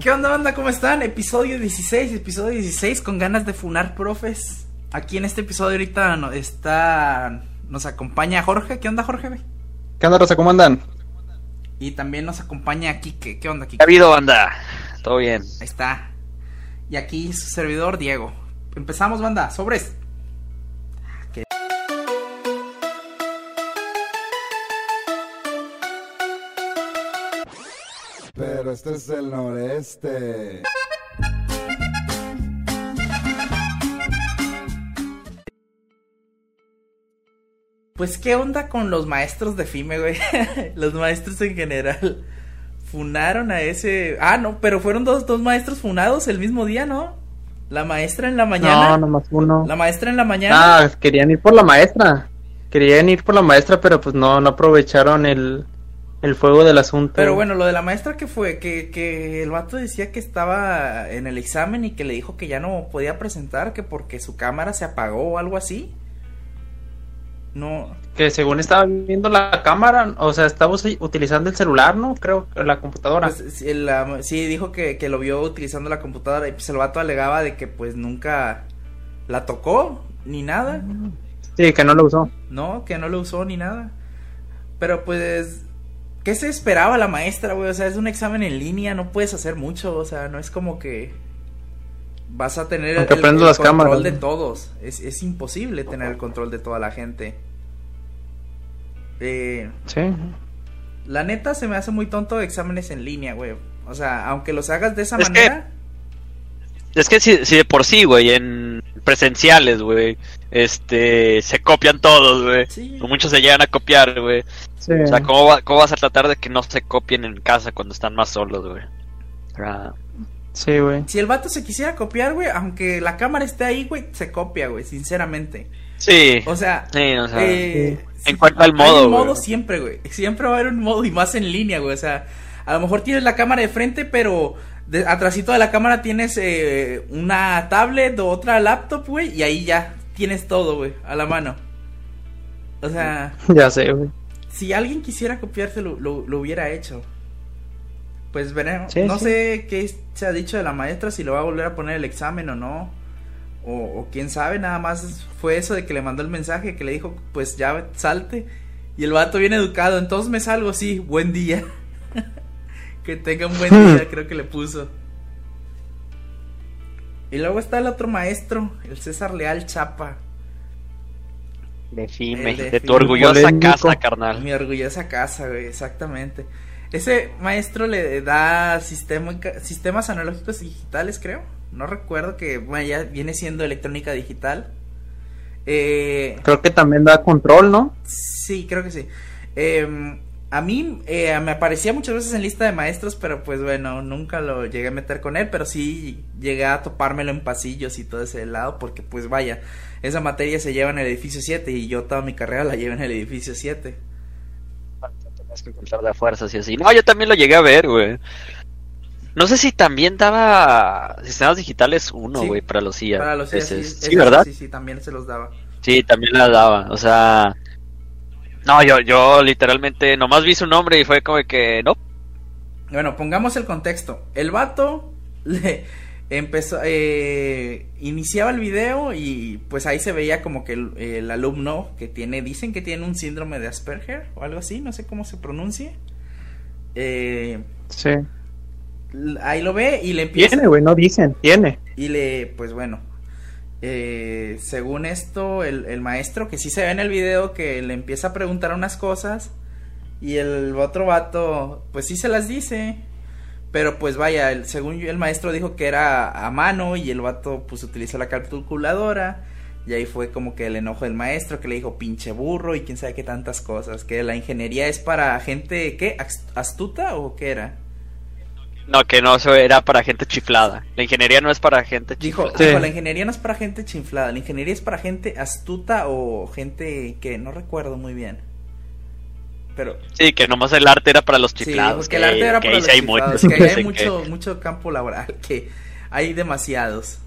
¿Qué onda, banda? ¿Cómo están? Episodio 16, episodio 16 con ganas de funar profes. Aquí en este episodio ahorita no, está nos acompaña Jorge. ¿Qué onda, Jorge? ¿Qué onda, Rosa? ¿Cómo andan? Y también nos acompaña Kike. ¿Qué onda, Kike? ¿Qué ha habido, banda? Todo bien. Ahí está. Y aquí su servidor, Diego. Empezamos, banda. Sobres. Este es el noreste. Pues, ¿qué onda con los maestros de FIME, güey? los maestros en general. Funaron a ese. Ah, no, pero fueron dos, dos maestros funados el mismo día, ¿no? La maestra en la mañana. No, nomás uno. La maestra en la mañana. Ah, querían ir por la maestra. Querían ir por la maestra, pero pues no, no aprovecharon el, el fuego del asunto. Pero bueno, lo de la maestra que fue, que, que el vato decía que estaba en el examen y que le dijo que ya no podía presentar, que porque su cámara se apagó o algo así. No. Que según estaba viendo la cámara, o sea, estaba utilizando el celular, ¿no? Creo, la computadora. Pues, la- sí, dijo que, que lo vio utilizando la computadora y pues el vato alegaba de que pues nunca la tocó ni nada. Sí, que no lo usó. No, que no lo usó ni nada. Pero pues, ¿qué se esperaba la maestra, güey? O sea, es un examen en línea, no puedes hacer mucho, o sea, no es como que vas a tener el, Aunque el- las control cámaras, de ¿no? todos. Es, es imposible tener el control de toda la gente. Eh, Sí. la neta se me hace muy tonto exámenes en línea, güey. O sea, aunque los hagas de esa Es que- manera, Es que si, si de por sí, güey, en presenciales, güey, este, se copian todos, güey. sí. O Muchos se llegan a copiar, güey. Sí. O sea, ¿cómo, va- ¿cómo vas a tratar de que no se copien en casa cuando están más solos, güey? Ah, Sí, güey. Si el vato se quisiera copiar, güey, aunque la cámara esté ahí, güey, se copia, güey, sinceramente. Sí. O sea, Sí, o sea, eh, encuentra el hay modo, un modo siempre, güey. Siempre va a haber un modo y más en línea, güey. O sea, a lo mejor tienes la cámara de frente, pero de, atrásito de la cámara tienes eh, una tablet o otra laptop, güey, y ahí ya tienes todo, güey, a la mano. O sea, Ya sé, güey. si alguien quisiera copiarse, lo, lo, lo hubiera hecho. Pues veremos. Sí, no sí. sé qué se ha dicho de la maestra, si lo va a volver a poner el examen o no. O, o quién sabe, nada más fue eso de que le mandó el mensaje que le dijo, pues ya salte. Y el vato bien educado, entonces me salgo, sí, buen día. que tenga un buen día, creo que le puso. Y luego está el otro maestro, el César Leal Chapa. de FIME, El de de tu orgullosa Polémico. casa, carnal. Mi orgullosa casa, güey, exactamente. Ese maestro le da sistema, sistemas analógicos digitales, creo. No recuerdo que, bueno, ya viene siendo electrónica digital. Eh, Creo que también da control, ¿no? sí, creo que sí. Eh, a mí eh, me aparecía muchas veces en lista de maestros, pero pues bueno, nunca lo llegué a meter con él, pero sí llegué a topármelo en pasillos y todo ese lado, porque pues vaya, esa materia se lleva en el edificio 7 y yo toda mi carrera la llevo en el edificio 7. Tenías que encontrar de fuerzas y así. No, yo también lo llegué a ver, güey. No sé si también daba sistemas digitales uno, Sí, güey, para los IA. Para los sí, sí, ese- ¿verdad? Sí, sí, también se los daba. Sí, también la daba. O sea, no, yo, yo literalmente nomás vi su nombre y fue como que, no. Bueno, pongamos el contexto. El vato le empezó, eh, iniciaba el video y pues ahí se veía como que el, el alumno que tiene, dicen que tiene un síndrome de Asperger o algo así, no sé cómo se pronuncie. Eh, Sí. ahí lo ve y le empieza. Tiene, güey, no dicen. Tiene. Y le, pues bueno, eh, según esto, el, maestro que sí se ve en el video que le empieza a preguntar unas cosas y el otro vato, pues sí se las dice. Pero pues vaya, según el maestro dijo que era a mano y el vato pues utilizó la calculadora. Y ahí fue como que el enojo del maestro que le dijo pinche burro y quién sabe qué tantas cosas. Que la ingeniería es para gente, ¿qué? ¿Ast- ¿Astuta o qué era? No, que no, eso era para gente chiflada. La ingeniería no es para gente Dijo, chiflada. Sí. dijo, la ingeniería no es para gente chinflada, la ingeniería es para gente astuta o gente que no recuerdo muy bien. Pero Sí, que nomás el arte era para los chiflados. que el arte era que para los hay chiflados, muchos, que hay mucho, que- mucho campo laboral, que hay demasiados.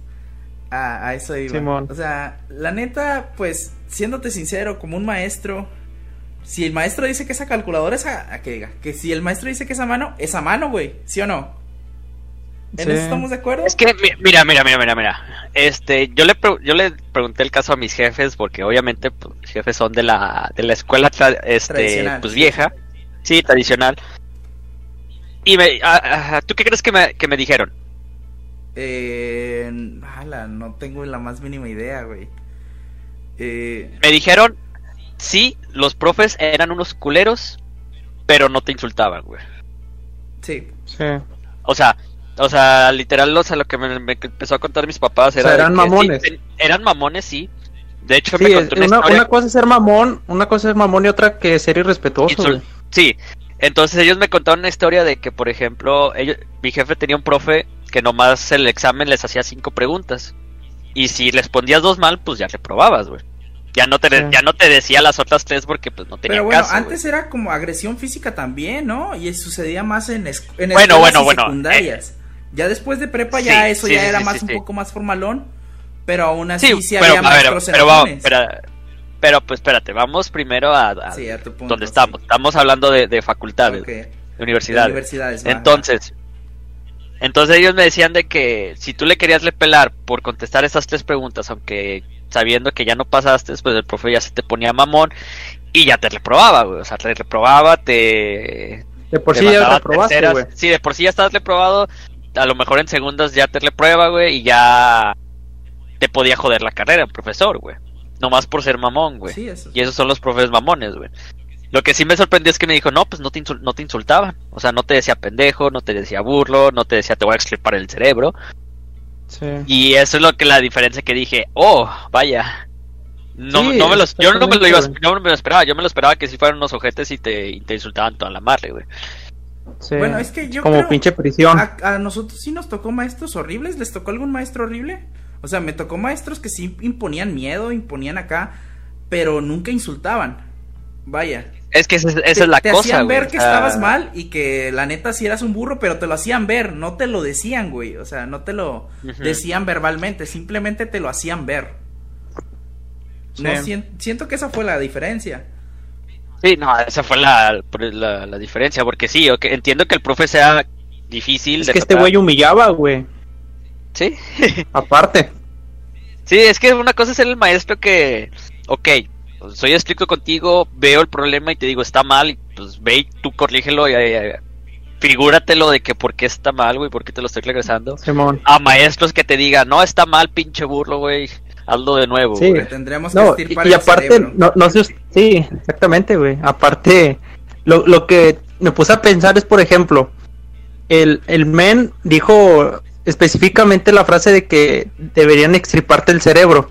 A, a eso iba. Simón. O sea, la neta, pues, siéndote sincero, como un maestro, si el maestro dice que esa calculadora es a, a que diga, que si el maestro dice que es a mano, es a mano, güey, ¿sí o no? ¿En Sí. eso estamos de acuerdo? Es que, mi- mira, mira, mira, mira, mira. Este, yo le, yo le pregunté el caso a mis jefes porque obviamente pues, mis jefes son de la, de la escuela tra- este, pues vieja, sí, tradicional. Y me, a- a- ¿tú qué crees que me, que me dijeron? Eh, ala, no tengo la más mínima idea, güey. Eh, Me dijeron, sí, los profes eran unos culeros, pero no te insultaban, güey. sí, Sí. O sea, o sea, literal, o sea, lo que me, me empezó a contar mis papás era sea, eran que mamones. sí, eran mamones, sí. De hecho, Sí, me contó una, una, historia. una cosa es ser mamón, una cosa es ser mamón y otra que ser irrespetuoso. Insul- güey. Sí, entonces ellos me contaron una historia de que, por ejemplo, ellos, mi jefe tenía un profe que nomás el examen les hacía cinco preguntas. Y si les respondías dos mal, pues ya reprobabas, güey. Ya no te Sí. ya no te decía las otras tres porque pues no tenía pero bueno, caso. antes era como agresión física también, ¿no? Y sucedía más en, es- en Bueno, escuelas bueno, y bueno, secundarias. ya después de prepa ya Sí, eso sí, ya sí, era sí, más sí, un sí. poco más formalón, pero aún así Sí, sí, pero, había a ver, pero, vamos, pero, pero, pues espérate, vamos primero a, a Sí, a tu punto, donde sí. estamos. Estamos hablando de, de facultades, de universidades. universidades, Entonces, entonces ellos me decían de que si tú le querías le pelar por contestar esas tres preguntas, aunque sabiendo que ya no pasaste, pues el profe ya se te ponía mamón y ya te reprobaba, güey. O sea, te reprobaba, te. De por te sí ya reprobaste, güey. Sí, de por sí ya estabas reprobado. A lo mejor en segundas ya te reprueba, güey, y ya te podía joder la carrera, el profesor, güey. Nomás por ser mamón, güey. Sí, eso. Y esos son los profes mamones, güey. Lo que sí me sorprendió es que me dijo, no, pues no te, insul- no te insultaban. O sea, no te decía pendejo, no te decía burlo, no te decía te voy a extirpar el cerebro. Sí. Y eso es lo que la diferencia que dije, oh, vaya. No, Sí, no me los, yo no me lo iba, no me lo esperaba, yo me lo esperaba que si fueran unos ojetes y te, y te insultaban toda la madre, güey. sí. Bueno, es que yo Como creo- pinche prisión. A, a nosotros sí nos tocó maestros horribles. ¿Les tocó algún maestro horrible? O sea, me tocó maestros que sí imponían miedo, imponían acá, pero nunca insultaban. Vaya. Es que esa, es- esa te, es la te cosa, hacían güey. ver que estabas mal y que la neta sí eras un burro, pero te lo hacían ver, no te lo decían, güey. O sea, no te lo decían verbalmente, simplemente te lo hacían ver. No, siento que esa fue la diferencia. Sí, no, esa fue la, la, la diferencia, porque sí, ok, entiendo que el profe sea difícil Es de que este güey humillaba, güey. Sí, Aparte. sí, es que una cosa es ser el maestro que, ok, soy estricto contigo, veo el problema y te digo está mal, y pues ve y tú corrígelo y, y- figúratelo de que por qué está mal, güey, por qué te lo estoy regresando. Simón. A maestros que te digan, no, está mal, pinche burlo, güey, hazlo de nuevo, Sí. güey. Tendremos que No, y, estirpar y el aparte, cerebro. no, no sé, sí, exactamente, güey. Aparte, lo, lo que me puse a pensar es, por ejemplo, el, el men dijo específicamente la frase de que deberían extirparte el cerebro.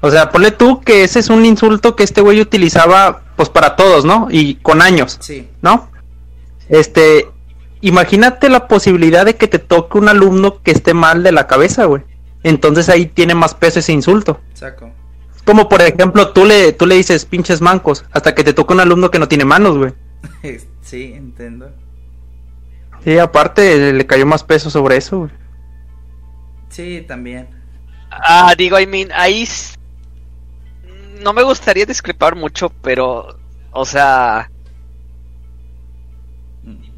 O sea, ponle tú que ese es un insulto que este güey utilizaba, pues para todos, ¿no? Y con años, Sí, ¿no? Este, imagínate la posibilidad de que te toque un alumno que esté mal de la cabeza, güey. Entonces ahí tiene más peso ese insulto. saco. Como por ejemplo, tú le, tú le dices pinches mancos, hasta que te toca un alumno que no tiene manos, güey. sí, entiendo. Sí, aparte le cayó más peso sobre eso, güey. Sí, también. Ah, digo, I mean, ahí no me gustaría discrepar mucho, pero, o sea,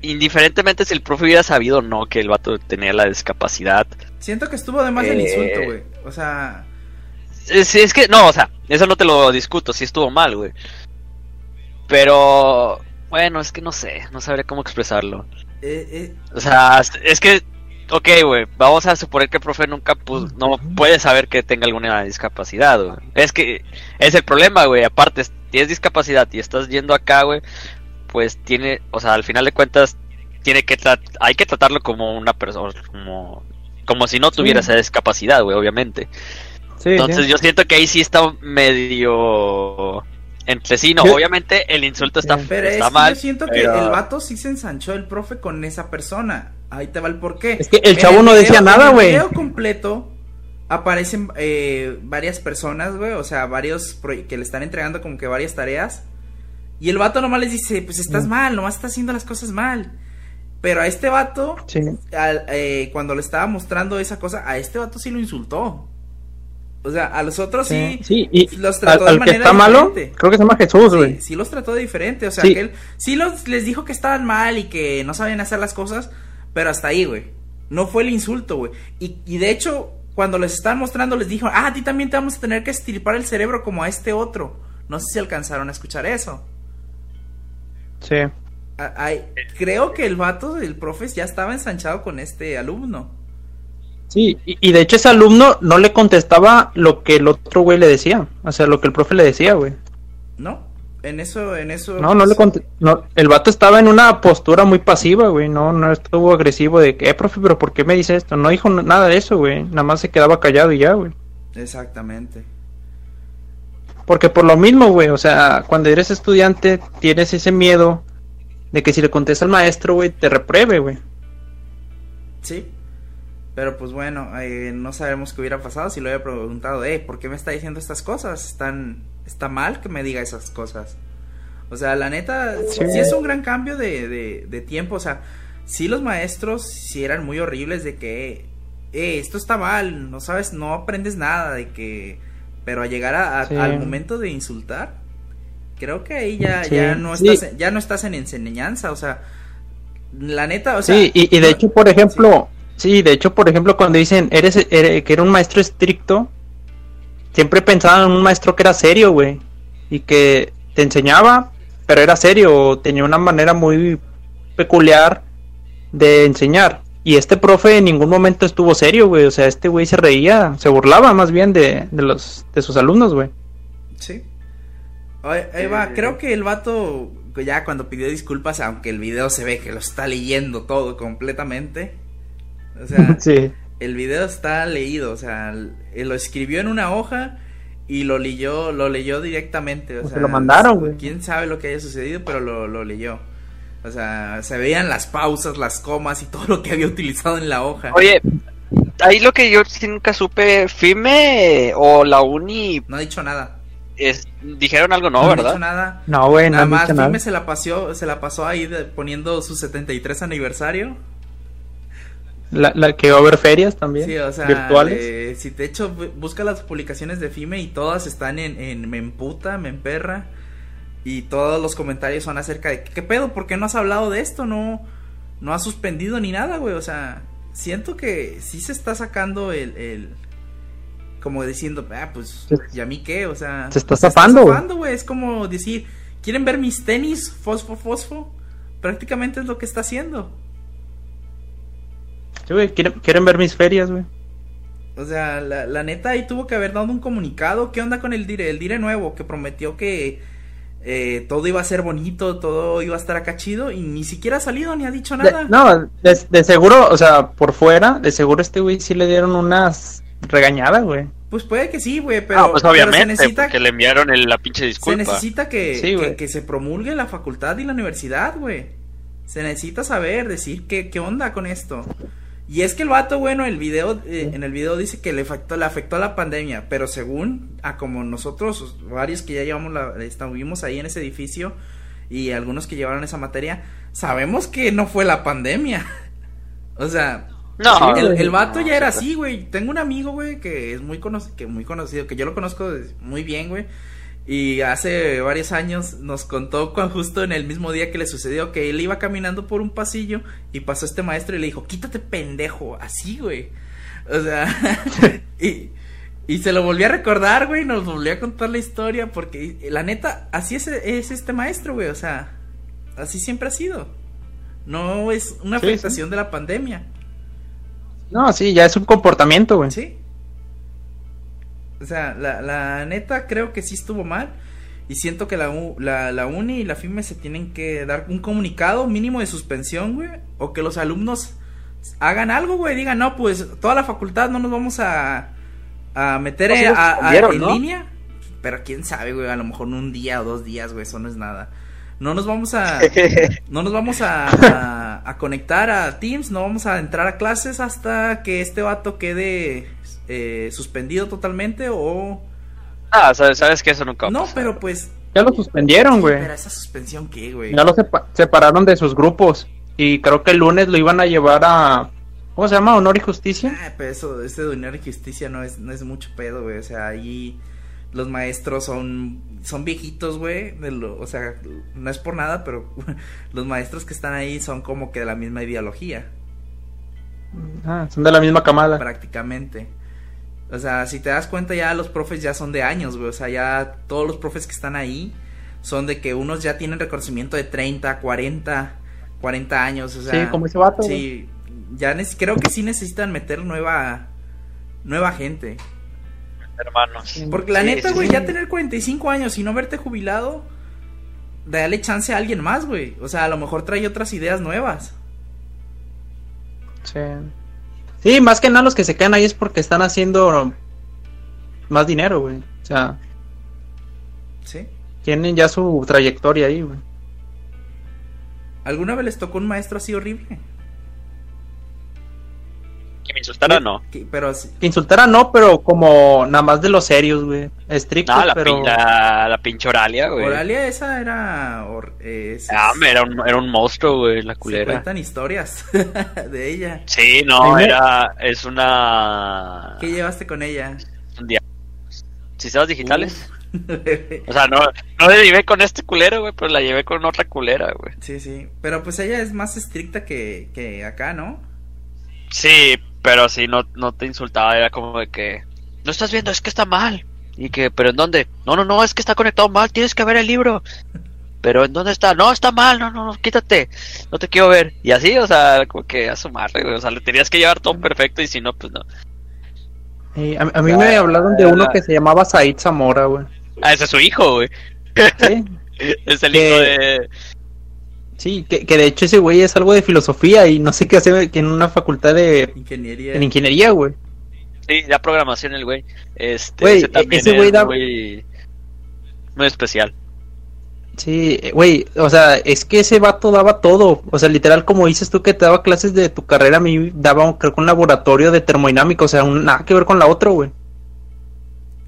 indiferentemente si el profe hubiera sabido o no que el vato tenía la discapacidad. Siento que estuvo de más el Eh. insulto, güey. O sea, Es, es que, no, o sea, eso no te lo discuto, sí estuvo mal, güey. Pero, bueno, es que no sé, no sabré cómo expresarlo. eh, eh, O sea, es que, ok, güey, vamos a suponer que el profe nunca pu- no puede saber que tenga alguna discapacidad, güey. Es que es el problema, güey. Aparte, si tienes discapacidad y estás yendo acá, güey, pues tiene, o sea, al final de cuentas, tiene que hay que tratarlo como una persona, como, como si no tuviera Sí. esa discapacidad, güey, obviamente. Sí, Entonces sí. yo siento que ahí sí está medio entre sí, no, Yo- obviamente el insulto está, es que mal. yo siento pero- que el vato sí se ensanchó el profe con esa persona. Ahí te va el porqué. Es que el chavo no video- decía nada, En el güey. video completo aparecen eh, varias personas, güey, o sea, varios que le están entregando como que varias tareas. Y el vato nomás les dice, pues estás Mm. mal, nomás estás haciendo las cosas mal. Pero a este vato, Sí. al- eh, cuando le estaba mostrando esa cosa, a este vato sí lo insultó. O sea, a los otros sí, Sí, y los al, trató de al que manera está malo, diferente. creo que se llama Jesús, güey. Sí, sí los trató de diferente, o sea, Sí. que él sí los, les dijo que estaban mal y que no sabían hacer las cosas, pero hasta ahí, güey. No fue el insulto, güey. Y, y de hecho, cuando les estaban mostrando, les dijo, ah, a ti también te vamos a tener que estirpar el cerebro como a este otro. No sé si alcanzaron a escuchar eso. Sí. A- creo que el vato, el profe, ya estaba ensanchado con este alumno. Sí, y, y de hecho ese alumno no le contestaba lo que el otro güey le decía. O sea, lo que el profe le decía, güey. ¿No? En eso, en eso. No, no le conte- no, El vato estaba en una postura muy pasiva, güey. No, no estuvo agresivo de que, eh, profe, pero ¿por qué me dice esto? No dijo nada de eso, güey. Nada más se quedaba callado y ya, güey. Exactamente. Porque por lo mismo, güey, o sea, cuando eres estudiante tienes ese miedo de que si le contesta al maestro, güey, te repruebe, güey. Sí. Pero pues bueno, eh, no sabemos qué hubiera pasado si lo hubiera preguntado, eh, ¿por qué me está diciendo estas cosas? ¿Están, ¿Está mal que me diga esas cosas? O sea, la neta, sí, Sí. es un gran cambio de, de, de tiempo. O sea, sí los maestros sí eran muy horribles de que, eh, esto está mal, no sabes, no aprendes nada, de que... Pero a llegar a- a- Sí. al momento de insultar, creo que ahí ya, Sí. ya, no estás, en- ya no estás en enseñanza, o sea... La neta, o sea... sí, y, y de hecho, por ejemplo, sí. de hecho, por ejemplo, cuando dicen eres, ere- que era un maestro estricto, siempre pensaban en un maestro que era serio, güey, y que te enseñaba, pero era serio, tenía una manera muy peculiar de enseñar. Y este profe en ningún momento estuvo serio, güey, o sea, este güey se reía, se burlaba más bien de, de los de sus alumnos, güey. Sí. Ahí, ahí va, creo que el vato ya cuando pidió disculpas, aunque el video se ve que lo está leyendo todo completamente. O sea, Sí. el video está leído, o sea, él lo escribió en una hoja y lo leyó, lo leyó directamente. O O se sea, lo mandaron, güey. Quién sabe lo que haya sucedido, pero lo, lo leyó. O sea, se veían las pausas, las comas y todo lo que había utilizado en la hoja. Oye, ahí lo que yo sí nunca supe, FIME o la uni No ha dicho nada. es- dijeron algo, no, ha ¿verdad? dicho nada. No, güey, no Nada más, dicho nada. Fime se la pasó, se la pasó ahí de- poniendo su 73 aniversario. La, la que va a haber ferias también, Sí, o sea, virtuales. eh, si de hecho bu- busca las publicaciones de Fime y todas están en, en Me emputa, Me emperra. Y todos los comentarios son acerca de ¿qué pedo? ¿Por qué no has hablado de esto? No, no has suspendido ni nada, güey. O sea, siento que sí se está sacando el, el como diciendo, ah, pues, ¿y a mí qué? O sea, Se está zafando, güey. zafando, güey. Es como decir, ¿quieren ver mis tenis? Fosfo, fosfo. Prácticamente es lo que está haciendo. Sí, güey, ¿quieren, quieren ver mis ferias, güey. O sea, la, la neta ahí tuvo que haber dado un comunicado. ¿Qué onda con el Dire? El Dire nuevo que prometió que eh, todo iba a ser bonito, todo iba a estar acá chido y ni siquiera ha salido ni ha dicho De- nada. no, de, de seguro, o sea, por fuera, de seguro este güey sí le dieron unas regañadas, güey. Pues puede que sí, güey, pero, ah, pues pero obviamente, se necesita, porque le enviaron el- la pinche se disculpa. necesita que, Sí, que, que se promulgue la facultad y la universidad, güey. Se necesita saber, decir qué, qué onda con esto. Y es que el vato, bueno, el video, eh, en el video dice que le afectó, le afectó la pandemia, pero según a como nosotros, varios que ya llevamos la, estuvimos ahí en ese edificio y algunos que llevaron esa materia, sabemos que no fue la pandemia. o sea, No, el, el no, vato ya era sí, así, güey. Tengo un amigo, güey, que es muy, cono- que muy conocido, que yo lo conozco muy bien, güey. Y hace varios años nos contó cuando justo en el mismo día que le sucedió que él iba caminando por un pasillo y pasó este maestro y le dijo, quítate pendejo, así, güey. O sea, y, y se lo volvió a recordar, güey, nos volvió a contar la historia porque la neta, así es, es este maestro, güey, o sea, así siempre ha sido. No es una Sí, sí. afectación de la pandemia. No, sí, ya es un comportamiento, güey. Sí. O sea, la, la neta creo que sí estuvo mal. Y siento que la, U- la, la uni y la FIME se tienen que dar un comunicado mínimo de suspensión, güey. O que los alumnos hagan algo, güey. Digan, no, pues toda la facultad no nos vamos a, a meter a- a- en ¿no? línea. Pero quién sabe, güey. A lo mejor un día o dos días, güey. Eso no es nada. No nos vamos a... No nos vamos a, a- a conectar a Teams, no vamos a entrar a clases hasta que este vato quede eh, suspendido totalmente o... Ah, sabes, sabes que eso nunca va a No, pasar. pero pues... Ya lo suspendieron, sí, güey. pero esa suspensión qué, güey. Ya lo sepa- separaron de sus grupos. Y creo que el lunes lo iban a llevar a. ¿Cómo se llama? ¿Honor y Justicia? Ah, pero eso, ese de Honor y Justicia no es, no es mucho pedo, güey. O sea, ahí los maestros son, son viejitos, güey. de lo- O sea, no es por nada, pero los maestros que están ahí son como que de la misma ideología. Ah, son de la misma camada. prácticamente. O sea, si te das cuenta ya los profes ya son de años, güey. O sea, ya todos los profes que están ahí son de que unos ya tienen reconocimiento de 30, 40, 40 años. O sea, Sí, como ese vato, Sí, ya creo que sí necesitan meter nueva, nueva gente. Hermanos. Porque la Sí, neta, sí, güey, sí. ya tener 45 años y no verte jubilado, dale chance a alguien más, güey. O sea, a lo mejor trae otras ideas nuevas. Sí. Sí, más que nada los que se quedan ahí es porque están haciendo más dinero, güey. O sea, ¿Sí? tienen ya su trayectoria ahí, güey. ¿Alguna vez les tocó un maestro así horrible? Que me insultara, no. Que- pero sí- Que insultara no, pero como nada más de los serios, güey. Estrictos, No, la, pero... pin- la, la pinche Oralia, güey. Oralia esa era... hor- eh, se- Ah, hombre, era un, era un monstruo, güey, la se culera. cuentan historias de ella. Sí, no, me- era. Es una. ¿Qué llevaste con ella? un día. Sistemas digitales. O sea, no, no la llevé con este culero, güey, pero la llevé con otra culera, güey. sí, sí. Pero pues ella es más estricta que, que acá, ¿no? Sí, pero sí, no, no te insultaba, era como de que. No estás viendo, es que está mal. Y que, ¿pero en dónde? No, no, no, es que está conectado mal, tienes que ver el libro. Pero ¿en dónde está? No, está mal, no, no, no, quítate. No te quiero ver. Y así, o sea, como que a su madre, güey. O sea, le tenías que llevar todo perfecto y si no, pues no. Eh, a, a mí me hablaron de uno que se llamaba Said Zamora, güey. Ah, ese es su hijo, güey. Sí, Es el hijo de. Sí que, que de hecho ese güey es algo de filosofía y no sé qué hace que en una facultad de Ingeniería. en ingeniería, güey. Sí, ya programación el güey. Este, Güey, ese también ese güey es da- muy, muy especial. Sí, eh, güey, o sea, es que ese vato daba todo. O sea, literal, como dices tú que te daba clases de tu carrera, a mí daba, creo que un laboratorio de termodinámica, o sea, un- nada que ver con la otra, güey.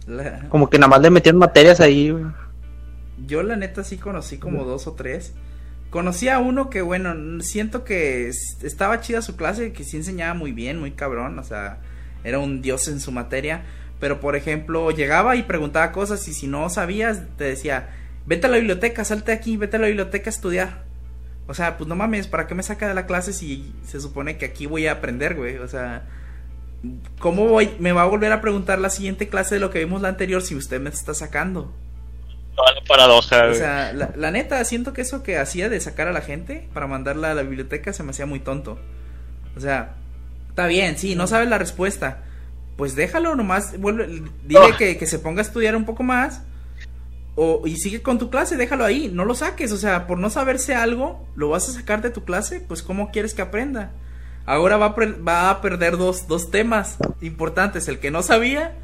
La- Como que nada más le metían materias ahí, güey. Yo la neta sí conocí como dos o tres. Conocí a uno que, bueno, siento que es- estaba chida su clase, que sí enseñaba muy bien, muy cabrón, o sea, era un dios en su materia. Pero, por ejemplo, llegaba y preguntaba cosas y si no sabías, te decía, vete a la biblioteca, salte aquí, vete a la biblioteca a estudiar. O sea, pues no mames, ¿para qué me saca de la clase si se supone que aquí voy a aprender, güey? O sea, ¿cómo voy? Me va a volver a preguntar la siguiente clase de lo que vimos la anterior si usted me está sacando. Toda la paradoja, O sea, la, la neta, siento que eso que hacía de sacar a la gente para mandarla a la biblioteca se me hacía muy tonto. O sea, está bien, sí, no sabes la respuesta. Pues déjalo nomás, vuelve, dile Oh. que, que se ponga a estudiar un poco más. O, y sigue con tu clase, déjalo ahí, no lo saques. O sea, por no saberse algo, lo vas a sacar de tu clase, pues ¿cómo quieres que aprenda? Ahora va a, va a perder dos, dos temas importantes, el que no sabía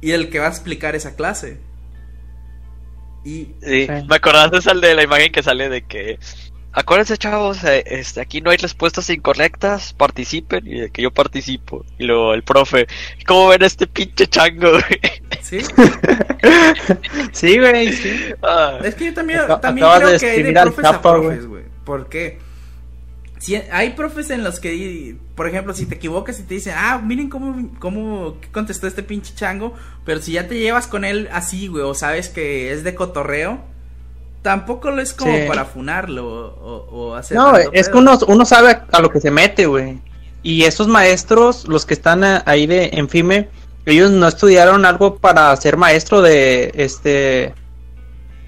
y el que va a explicar esa clase. Y Sí, Sí. me acordaste el de la imagen que sale de que acuérdense chavos, eh, este aquí no hay respuestas incorrectas, participen y de que yo participo. Y luego el profe, ¿cómo ven a este pinche chango? güey?" ¿Sí? Sí, güey, sí. Ah, Es que yo también, también creo de que hay de al profes a profes, güey. Porque si hay profes en los que, por ejemplo, si te equivocas y te dicen, ah, miren cómo, cómo contestó este pinche chango, pero si ya te llevas con él así, güey, o sabes que es de cotorreo, tampoco lo es como Sí. para funarlo o, o hacer. No, es que uno, uno sabe a, a lo que se mete, güey. Y esos maestros, los que están a- ahí de en FIME, ellos no estudiaron algo para ser maestro de este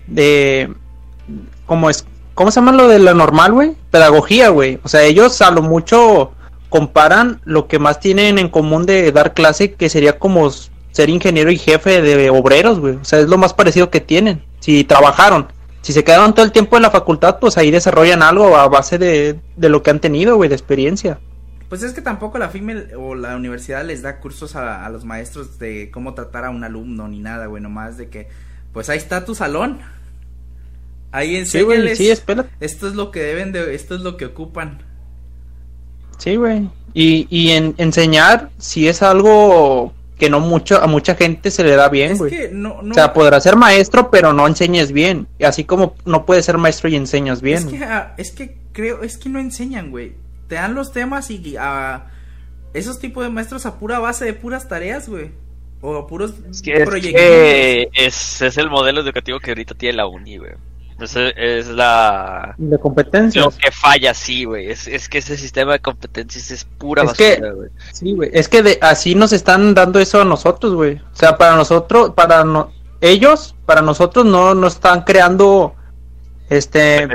de ¿cómo es? ¿Cómo se llama lo de la normal, güey? Pedagogía, güey. O sea, ellos a lo mucho comparan lo que más tienen en común de dar clase que sería como ser ingeniero y jefe de obreros, güey. O sea, es lo más parecido que tienen. Si trabajaron, si se quedaron todo el tiempo en la facultad, pues ahí desarrollan algo a base de, de lo que han tenido, güey, de experiencia. Pues es que tampoco la FIME o la universidad les da cursos a, a los maestros de cómo tratar a un alumno ni nada, güey, nomás de que, pues ahí está tu salón. Ahí Sí, güey, sí, espera. Esto es lo que deben de, esto es lo que ocupan. Sí, güey. Y, y en, enseñar si es algo que no mucho a mucha gente se le da bien, es güey. que no, no, O sea, podrás ser maestro, pero no enseñes bien. Y así como no puedes ser maestro y enseñas bien. es que, ah, es que creo, es que no enseñan, güey. Te dan los temas y a esos tipos de maestros a pura base de puras tareas, güey. O a puros es que, es, proyectos. que es, es el modelo educativo que ahorita tiene la uni, güey. Es, es la... De competencias. Lo que falla, sí, güey. Es, es que ese sistema de competencias es pura Es basura, güey. Sí, güey. Es que de, así nos están dando eso a nosotros, güey. O sea, para nosotros, para no, ellos, para nosotros no, no están creando, este,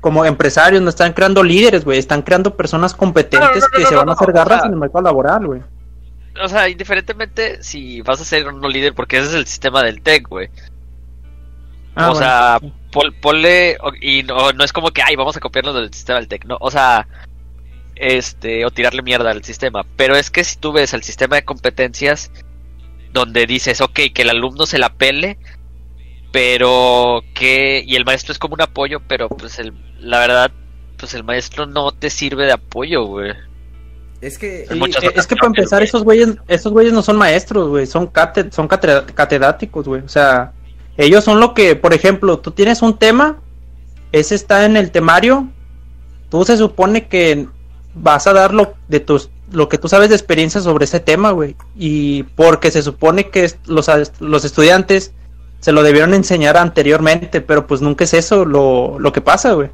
como empresarios, no están creando líderes, güey. Están creando personas competentes No, no, no, que se van a hacer o garras sea- en el mercado laboral, güey. O sea, indiferentemente si vas a ser un líder, porque ese es el sistema del tech, güey. Ah, o bueno, sea, sí. Pon- ponle. Y no, no es como que, ay, vamos a copiarlo del sistema del tech. No, o sea, este, o tirarle mierda al sistema. Pero es que si tú ves el sistema de competencias, donde dices, ok, que el alumno se la pele, pero que. Y el maestro es como un apoyo, pero pues el, la verdad, pues el maestro no te sirve de apoyo, güey. Es que eh, es que para empezar, esos güeyes, esos güeyes no son maestros, güey, son, cate- son cate- catedráticos, güey. O sea, ellos son lo que, por ejemplo, tú tienes un tema, ese está en el temario, tú se supone que vas a dar lo, de tus, lo que tú sabes de experiencia sobre ese tema, güey. Y porque se supone que los, los estudiantes se lo debieron enseñar anteriormente, pero pues nunca es eso lo, lo que pasa, güey.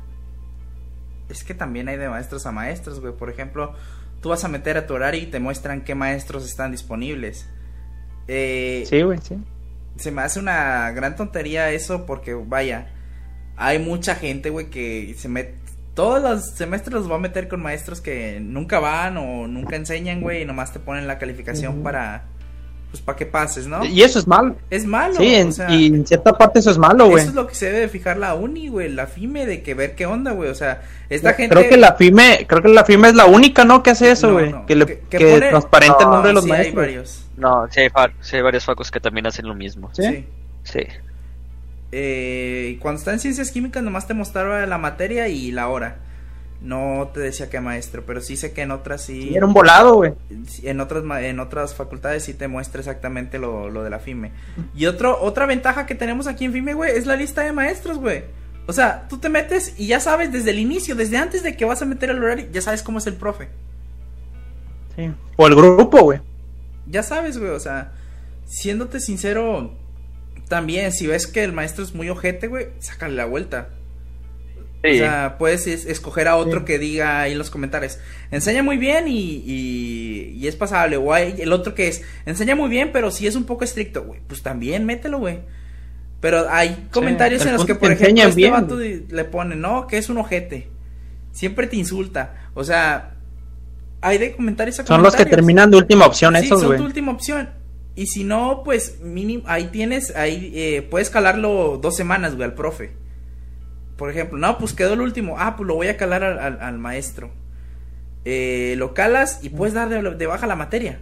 Es que también hay de maestros a maestros, güey. Por ejemplo, tú vas a meter a tu horario y te muestran qué maestros están disponibles. Eh, Sí, güey, sí. Se me hace una gran tontería eso porque, vaya, hay mucha gente, güey, que se mete... Todos los semestres los va a meter con maestros que nunca van o nunca enseñan, güey, y nomás te ponen la calificación para... Pues para que pases, ¿no? Y eso es malo. Es malo. Sí, en- o sea, y en cierta parte eso es malo, güey. Eso es lo que se debe de fijar la uni, güey, la FIME, de que ver qué onda, güey. O sea, esta gente... Creo que la FIME, creo que la FIME es la única, ¿no? Que hace eso, güey. no, Que, le, que- que, que pone- transparenta el No, nombre de los sí, hay maestros. varios. No, sí hay, sí hay varios facos que también hacen lo mismo. ¿Sí? sí. Sí. Eh, y cuando está en ciencias químicas nomás te mostraba la materia y la hora. No te decía qué maestro, pero sí sé que en otras sí, Sí, Era un volado, güey. en otras en otras facultades sí te muestra exactamente lo, lo de la FIME. Y otro otra ventaja que tenemos aquí en FIME, güey, es la lista de maestros, güey. O sea, tú te metes y ya sabes desde el inicio, desde antes de que vas a meter el horario, ya sabes cómo es el profe. Sí. O el grupo, güey. Ya sabes, güey, o sea, siéndote sincero, también si ves que el maestro es muy ojete, güey, sácale la vuelta. Sí. O sea, puedes es- escoger a otro Sí. que diga ahí en los comentarios, enseña muy bien y, y, y es pasable. O hay el otro que es, enseña muy bien, pero si es un poco estricto, güey, pues también mételo, güey. Pero hay comentarios en los que, por que ejemplo, este bien, vato le pone, no, que es un ojete. Siempre te insulta. O sea, hay de comentarios a Son los que terminan de última opción, Sí, esos, son güey. tu última opción. Y si no, pues mínimo, ahí tienes, ahí eh, puedes calarlo dos semanas, güey, al profe. Por ejemplo, no, pues quedó el último. Ah, pues lo voy a calar al, al- al maestro. Eh, lo calas y puedes dar de, de baja la materia.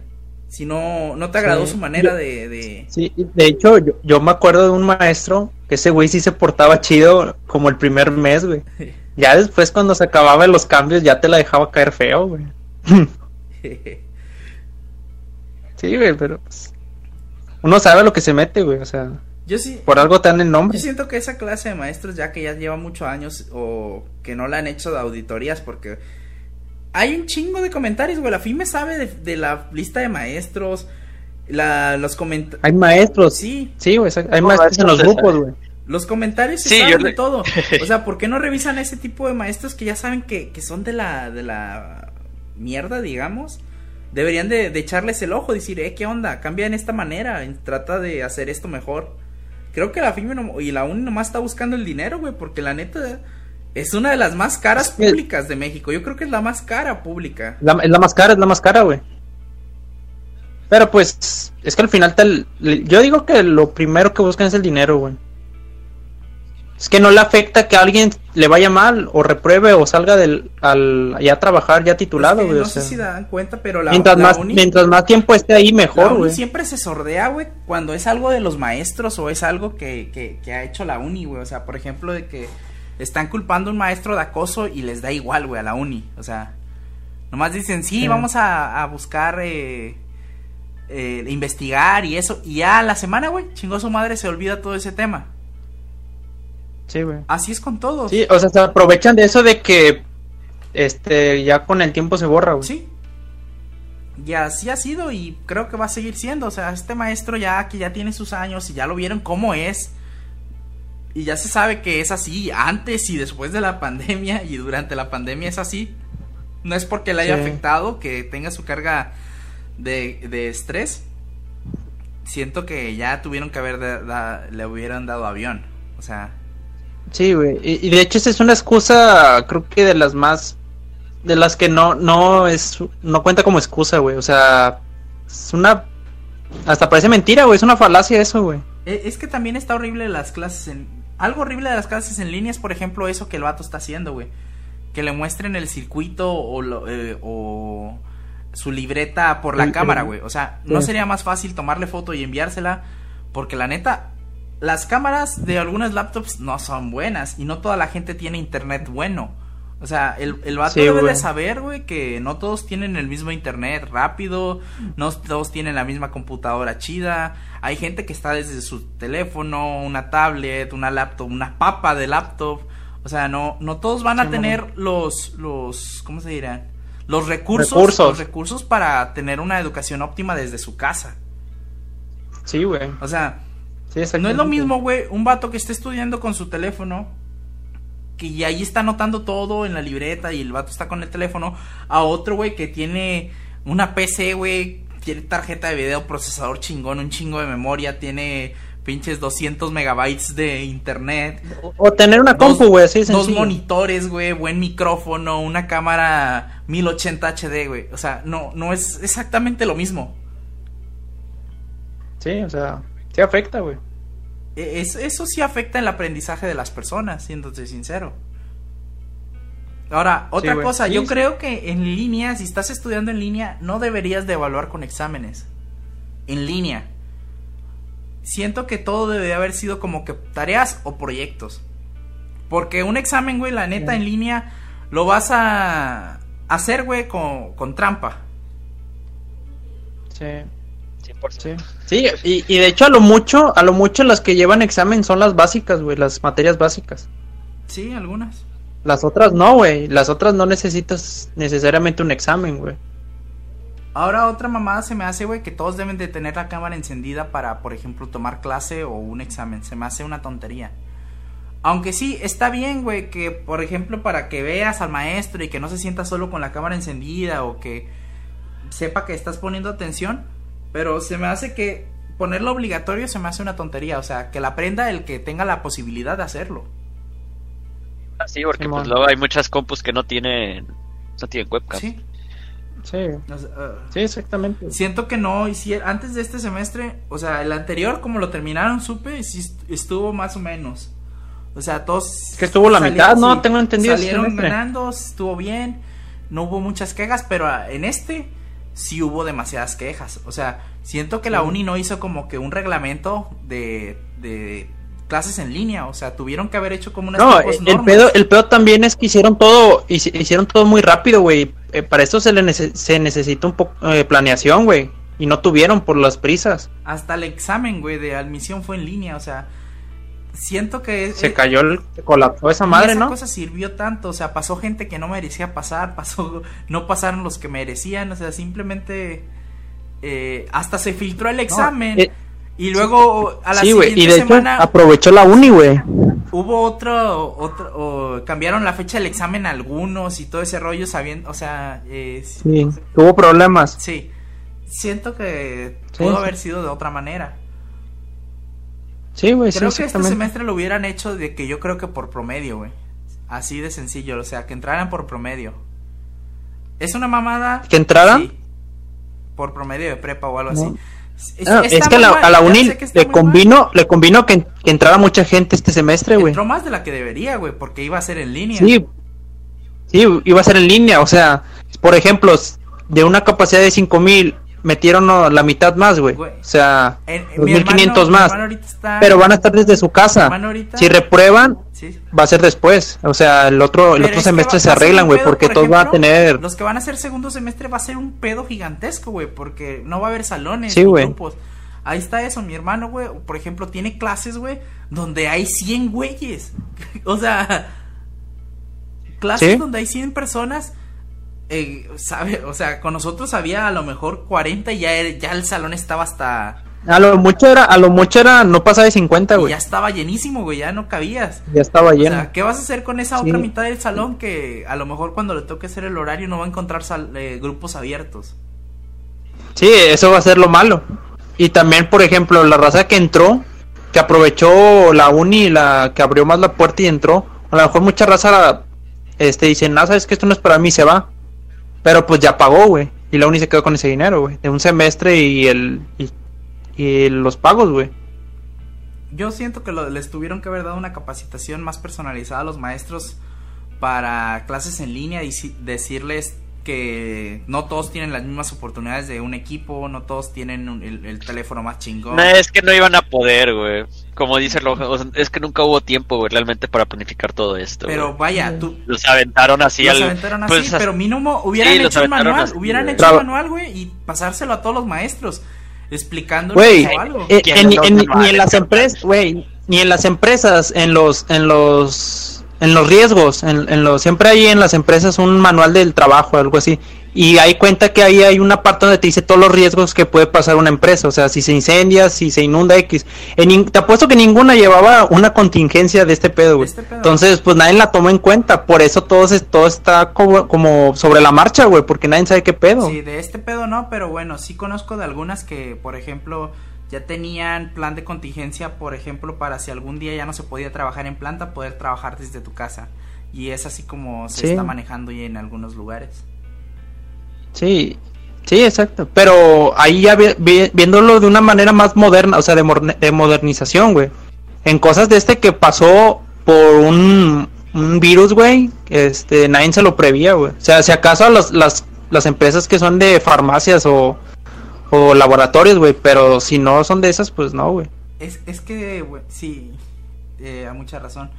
Si no, no te agradó Sí. su manera Yo- de, de- Sí, de hecho, yo, yo me acuerdo de un maestro que ese güey sí se portaba chido como el primer mes, güey. Ya después, cuando se acababan los cambios, ya te la dejaba caer feo, güey. Sí, güey, pero pues, uno sabe lo que se mete, güey. O sea, Yo sí, por algo te dan el nombre. Yo siento que esa clase de maestros, ya que ya lleva muchos años o que no la han hecho de auditorías, porque hay un chingo de comentarios, güey. La FIME sabe de, de la lista de maestros, la, los comentarios. Hay maestros. Sí, Sí, güey, hay No, maestros en los grupos, güey. los comentarios se Sí, saben yo de todo. O sea, ¿por qué no revisan ese tipo de maestros que ya saben que, que son de la, de la mierda, digamos? Deberían de, de echarles el ojo, decir, eh, ¿qué onda? Cambia en esta manera, trata de hacer esto mejor. Creo que la FIME no- y la UNI nomás está buscando el dinero, güey, porque la neta es una de las más caras públicas de México. Yo creo que es la más cara pública. La- es la más cara, es la más cara, güey. Pero pues, es que al final tal, yo digo que lo primero que buscan es el dinero, güey. Es que no le afecta que a alguien le vaya mal o repruebe o salga del al ya trabajar ya titulado, Es que güey. no o sé si dan cuenta, pero la, mientras la más uni- mientras más tiempo esté ahí la mejor, uni güey. siempre se sordea, güey, cuando es algo de los maestros o es algo que, que, que ha hecho la uni, güey. O sea, por ejemplo, de que están culpando a un maestro de acoso y les da igual, güey, a la uni. O sea, nomás dicen, sí, Sí. vamos a, a buscar, eh, eh, investigar y eso. Y ya a la semana, güey, chingó su madre, se olvida todo ese tema. Sí, güey. Así es con todos. Sí, o sea, se aprovechan de eso de que este ya con el tiempo se borra, güey. Sí. Y así ha sido y creo que va a seguir siendo. O sea, este maestro ya que ya tiene sus años y ya lo vieron cómo es. y ya se sabe que es así antes y después de la pandemia y durante la pandemia es así. No es porque le haya Sí. afectado que tenga su carga de, de estrés. Siento que ya tuvieron que haber da- da- le hubieran dado avión. O sea, Sí, güey. Y, y de hecho esa es una excusa, creo que de las más, de las que no, no es, no cuenta como excusa, güey. O sea, es una, hasta parece mentira, güey. Es una falacia eso, güey. e- es que también está horrible las clases en... Algo horrible de las clases en línea es, por ejemplo, eso que el vato está haciendo, güey. Que le muestren el circuito o, lo- eh, o su libreta por la El- cámara, güey. O sea, ¿no sería más fácil tomarle foto y enviársela? Porque la neta, las cámaras de algunas laptops no son buenas y no toda la gente tiene internet bueno. O sea, el, el vato Sí, debe de saber, güey, que no todos tienen el mismo internet rápido, no todos tienen la misma computadora chida. Hay gente que está desde su teléfono, una tablet, una laptop, una papa de laptop. O sea, no, no todos van a Sí, tener los, los, ¿cómo se dirán? Los recursos, Recursos. los recursos para tener una educación óptima desde su casa. Sí, güey. O sea, Sí, no es lo mismo, güey, un vato que esté estudiando con su teléfono, que y ahí está anotando todo en la libreta y el vato está con el teléfono, a otro, güey, que tiene una PC, güey, tiene tarjeta de video, procesador chingón, un chingo de memoria, tiene pinches 200 megabytes de internet. O, o tener una dos- compu, güey, así Dos monitores, güey, buen micrófono, una cámara 1080 HD, güey. O sea, no, no es exactamente lo mismo. Sí, o sea, sí afecta, güey. E- es- eso sí afecta el aprendizaje de las personas, siéndote sincero. Ahora, otra cosa, Sí, yo sí. creo que en línea, si estás estudiando en línea, no deberías de evaluar con exámenes. En línea. Siento que todo debe haber sido como que tareas o proyectos. Porque un examen, güey, la neta, en línea, lo vas a hacer, güey, con, con trampa. Sí. 100%. Sí, y, y de hecho a lo mucho, a lo mucho las que llevan examen son las básicas, güey, las materias básicas. Sí, algunas. Las otras no, güey. Las otras no necesitas necesariamente un examen, güey. Ahora otra mamada se me hace, güey, que todos deben de tener la cámara encendida para, por ejemplo, tomar clase o un examen. Se me hace una tontería. Aunque sí, está bien, güey, que, por ejemplo, para que veas al maestro y que no se sienta solo con la cámara encendida o que sepa que estás poniendo atención. Pero se me hace que ponerlo obligatorio se me hace una tontería. O sea, que la aprenda el que tenga la posibilidad de hacerlo. Ah, Sí, porque pues luego hay muchas compus que no tienen, no tienen webcam. Sí. Sí, O sea, uh, sí, exactamente. Siento que no hicieron, antes de este semestre, o sea, el anterior, como lo terminaron, supe, sí est- estuvo más o menos. O sea, todos... Que estuvo la mitad, ¿no? Tengo entendido Salieron ganando, estuvo bien, no hubo muchas quejas, pero ah, en este sí hubo demasiadas quejas. O sea, siento que la uni no hizo como que un reglamento de, de clases en línea, o sea, tuvieron que haber hecho como unas No, el pedo, el pedo también es que hicieron todo, hici- hicieron todo muy rápido, güey. Eh, para esto se le nece- se necesita un poco de planeación, güey. Y no tuvieron por las prisas. Hasta el examen, güey, de admisión fue en línea, o sea, siento que... Se eh, cayó, el, se colapsó esa madre, esa ¿no? cosa sirvió tanto, o sea, pasó gente que no merecía pasar, pasó, no pasaron los que merecían, o sea, simplemente eh, hasta se filtró el examen eh, y luego a la Sí, siguiente Y de hecho semana aprovechó la uni, güey. hubo otro, otro, cambiaron la fecha del examen algunos y todo ese rollo sabiendo, o sea, eh, Sí, tuvo problemas. sí, siento que Sí, pudo sí. haber sido de otra manera. Sí, güey, sí, Creo que este semestre lo hubieran hecho de que yo creo que por promedio, güey. Así de sencillo, o sea, que entraran por promedio. ¿Es una mamada? ¿Que entraran? Sí. Por promedio de prepa o algo No. así. Es, Ah, es que la, mal, a la ya uni sé que está le mal. convino, le convino que, que entrara mucha gente este semestre, güey. Entró más de la que debería, güey, porque iba a ser en línea. Sí, sí, iba a ser en línea, o sea, por ejemplo, de una capacidad de 5000 metieron la mitad más, güey. O sea, mi 2500 hermano- mi más. está- Pero van a estar desde su casa. ahorita- Si reprueban, Sí. va a ser después. O sea, el otro, el Pero otro semestre se arreglan, güey, porque por todos van a tener. Los que van a hacer segundo semestre va a ser un pedo gigantesco, güey, porque no va a haber salones Sí, grupos. Ahí está eso, mi hermano, güey, por ejemplo, tiene clases, güey, donde hay 100 güeyes. o sea, clases Sí. donde hay 100 personas. Eh, sabe, o sea, con nosotros había a lo mejor 40 y ya, el salón estaba hasta A lo mucho era, a lo mucho era, no pasaba de 50, Y güey. ya estaba llenísimo, güey, ya no cabías. Ya estaba O lleno. sea, ¿qué vas a hacer con esa Sí. otra mitad del salón que a lo mejor cuando le toque hacer el horario no va a encontrar sal- eh, grupos abiertos? Sí, eso va a ser lo malo. Y también, por ejemplo, la raza que entró, que aprovechó la uni, la que abrió más la puerta y entró, a lo mejor mucha raza este dice, no, sabes que esto no es para mí, se va. Pero pues ya pagó, güey. Y la uni se quedó con ese dinero, güey. De un semestre y el y, los pagos, güey. Yo siento que lo- les tuvieron que haber dado una capacitación más personalizada a los maestros para clases en línea y si- decirles que no todos tienen las mismas oportunidades de un equipo, no todos tienen un- el, el teléfono más chingón. Es que no iban a poder, güey. Como dice el ojo, o sea, es que nunca hubo tiempo, güey, realmente para planificar todo esto. Pero vaya, tú, los aventaron así los al. aventaron así, pues, pero mínimo hubieran sí, los hecho un manual, así, hubieran güey. hecho un manual, güey, y pasárselo a todos los maestros, explicándoles Güey, o algo. eh, ¿Quién en- los en- ni en las empresas, güey, ni en las empresas, en los, en los, en los riesgos, en, en los, siempre hay en las empresas un manual del trabajo, algo así, y hay cuenta que ahí hay una parte donde te dice todos los riesgos que puede pasar una empresa, o sea, si se incendia, si se inunda X, en te apuesto que ninguna llevaba una contingencia de este pedo, güey, este pedo. entonces pues nadie la tomó en cuenta, por eso todo, se- todo está como, como sobre la marcha, güey, porque nadie sabe qué pedo. Sí, de este pedo no, pero bueno, sí conozco de algunas que, por ejemplo, ya tenían plan de contingencia, por ejemplo, para si algún día ya no se podía trabajar en planta, poder trabajar desde tu casa. Y es así como se Sí. está manejando ya en algunos lugares. Sí, sí, exacto. Pero ahí ya vi- vi- viéndolo de una manera más moderna, o sea, de, de modernización, güey. En cosas de este que pasó por un, un virus, güey, este, nadie se lo prevía, güey. O sea, si acaso a los- las, las empresas que son de farmacias o, o laboratorios, güey, pero si no son de esas, pues no, güey. Es, es que, güey, sí, eh, a mucha razón.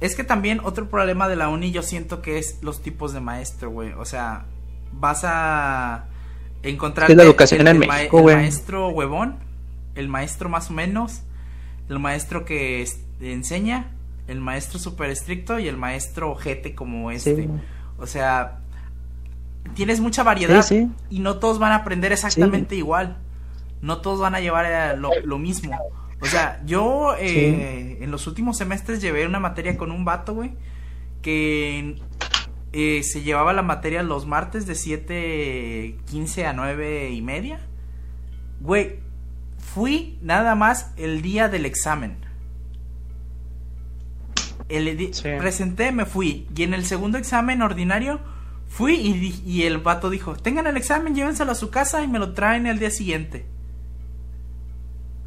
Es que también otro problema de la uni yo siento que es los tipos de maestro, güey. O sea, vas a encontrar Es la educación en México, güey. el maestro huevón, el maestro más o menos, el maestro que enseña, el maestro súper estricto y el maestro ojete como este. Sí. O sea, tienes mucha variedad Sí, sí. y no todos van a aprender exactamente igual. No todos van a llevar eh, lo, lo mismo. O sea, yo eh, en los últimos semestres llevé una materia con un vato, güey, que eh, se llevaba la materia los martes de 7.15 a 9 y media. Güey, fui nada más el día del examen. El. Presenté, me fui. Y en el segundo examen ordinario fui y, el vato dijo, tengan el examen, llévenselo a su casa y me lo traen el día siguiente.